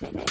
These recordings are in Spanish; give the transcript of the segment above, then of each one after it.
Bye-bye.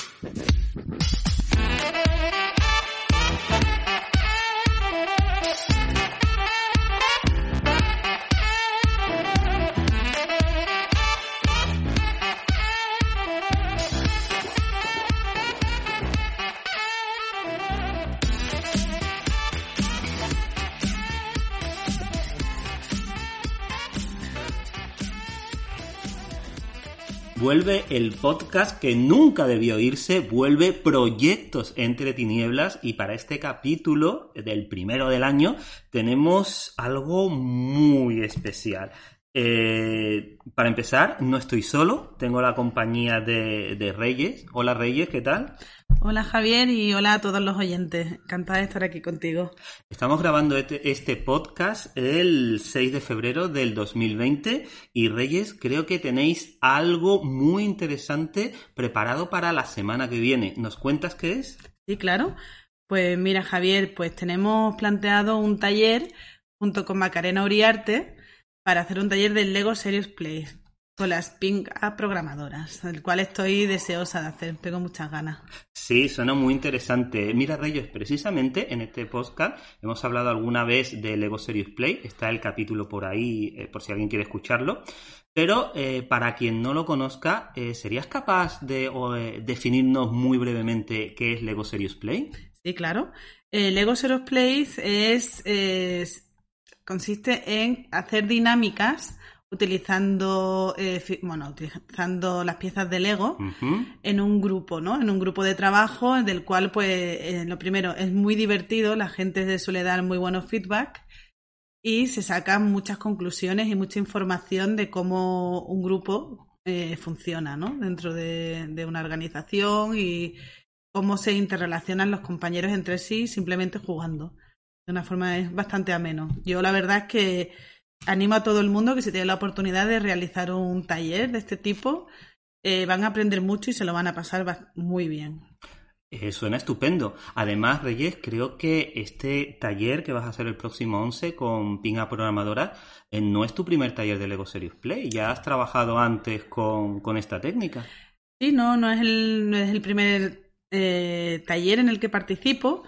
Vuelve el podcast que nunca debió irse, vuelve Proyectos entre Tinieblas y para este capítulo del primero del año tenemos algo muy especial. Eh, para empezar, no estoy solo, tengo la compañía de, Reyes. Hola Reyes, ¿qué tal? Hola Javier y hola a todos los oyentes. Encantada de estar aquí contigo. Estamos grabando este, este podcast el 6 de febrero del 2020 y Reyes, creo que tenéis algo muy interesante preparado para la semana que viene. ¿Nos cuentas qué es? Sí, claro. Pues mira Javier, pues tenemos planteado un taller junto con Macarena Uriarte para hacer un taller del Lego Serious Play con las Pink A programadoras, el cual estoy deseosa de hacer, tengo muchas ganas. Sí, suena muy interesante. Mira, Reyes, precisamente en este podcast hemos hablado alguna vez de Lego Serious Play, está el capítulo por ahí, eh, por si alguien quiere escucharlo. Pero eh, para quien no lo conozca, eh, ¿serías capaz de definirnos muy brevemente qué es Lego Serious Play? Sí, claro. Lego Serious Play es consiste en hacer dinámicas utilizando eh, bueno utilizando las piezas de Lego en un grupo no en un grupo de trabajo del cual pues eh, lo primero es muy divertido la gente suele dar muy buenos feedback y se sacan muchas conclusiones y mucha información de cómo un grupo eh, funciona ¿no? dentro de, de una organización y cómo se interrelacionan los compañeros entre sí simplemente jugando de una forma es bastante ameno. Yo la verdad es que animo a todo el mundo que si tiene la oportunidad de realizar un taller de este tipo, eh, van a aprender mucho y se lo van a pasar muy bien. Eh, suena estupendo. Además, Reyes, creo que este taller que vas a hacer el próximo 11 con Pinga Programadora eh, no es tu primer taller de Lego Serious Play. Ya has trabajado antes con, esta técnica. Sí, no, no es el, no es el primer taller en el que participo.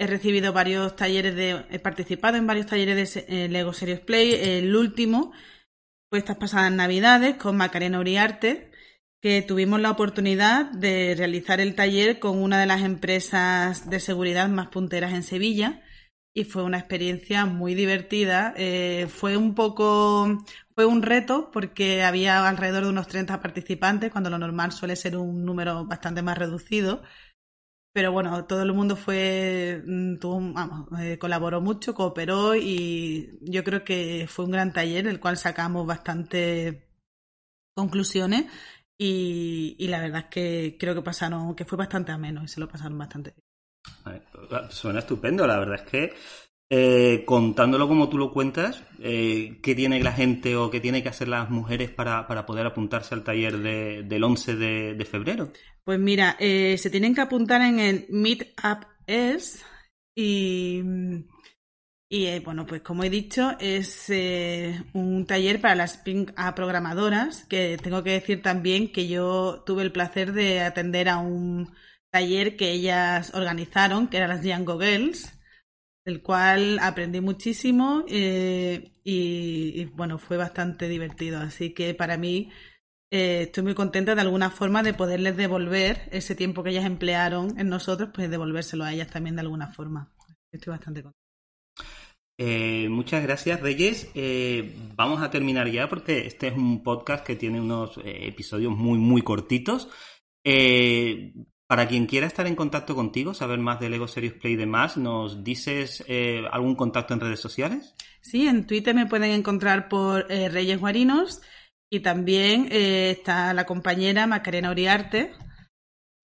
He recibido varios talleres de. He participado en varios talleres de eh, Lego Serious Play. El último fue estas pasadas navidades con Macarena Uriarte, que tuvimos la oportunidad de realizar el taller con una de las empresas de seguridad más punteras en Sevilla. Y fue una experiencia muy divertida. Eh, fue un poco. Fue un reto porque había alrededor de unos 30 participantes, cuando lo normal suele ser un número bastante más reducido pero bueno, todo el mundo fue, mm, tuvo, vamos, eh, colaboró mucho, cooperó y yo creo que fue un gran taller, el cual sacamos bastante conclusiones y, y, la verdad es que creo que pasaron, que fue bastante ameno y se lo pasaron bastante bien. Suena estupendo, la verdad es que eh, contándolo como tú lo cuentas, eh, ¿qué tiene la gente o qué tiene que hacer las mujeres para, poder apuntarse al taller del 11 de, febrero? Pues mira, eh, se tienen que apuntar en el Meetup Es y, y bueno, pues como he dicho, es un taller para las Pink A programadoras, que tengo que decir también que yo tuve el placer de atender a un taller que ellas organizaron, que eran las Young Girls el cual aprendí muchísimo eh, y, bueno, fue bastante divertido. Así que para mí eh, estoy muy contenta de alguna forma de poderles devolver ese tiempo que ellas emplearon en nosotros, pues devolvérselo a ellas también de alguna forma. Estoy bastante contenta. Eh, muchas gracias, Reyes. vamos a terminar ya porque este es un podcast que tiene unos episodios muy, muy cortitos. Para quien quiera estar en contacto contigo, saber más de Lego Serious Play y demás, ¿nos dices eh, algún contacto en redes sociales? Sí, en Twitter me pueden encontrar por eh, Reyes Guarinos y también eh, está la compañera Macarena Uriarte,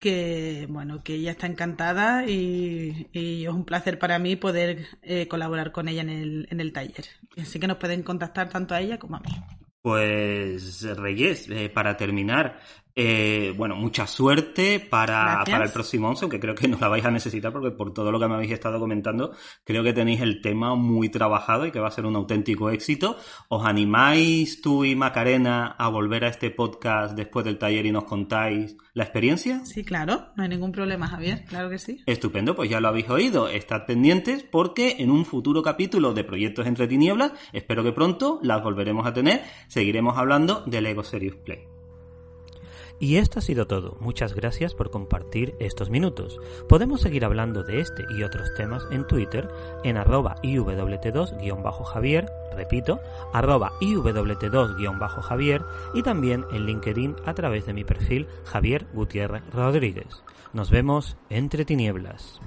que bueno, que ella está encantada y, es un placer para mí poder colaborar con ella en el, en el taller. Así que nos pueden contactar tanto a ella como a mí. Pues Reyes, para terminar, Eh, bueno, mucha suerte para, para el próximo 11, aunque creo que no la vais a necesitar porque por todo lo que me habéis estado comentando, creo que tenéis el tema muy trabajado y que va a ser un auténtico éxito. ¿Os animáis tú y Macarena a volver a este podcast después del taller y nos contáis la experiencia? Sí, claro, no hay ningún problema, Javier, claro que sí. Estupendo, pues ya lo habéis oído. Estad pendientes porque en un futuro capítulo de Proyectos entre Tinieblas, espero que pronto las volveremos a tener, seguiremos hablando de Lego Serious Play. Y esto ha sido todo. Muchas gracias por compartir estos minutos. Podemos seguir hablando de este y otros temas en Twitter en arroba iwt2-javier, repito, arroba iwt2-javier y también en LinkedIn a través de mi perfil Javier Gutiérrez Rodríguez. Nos vemos entre tinieblas.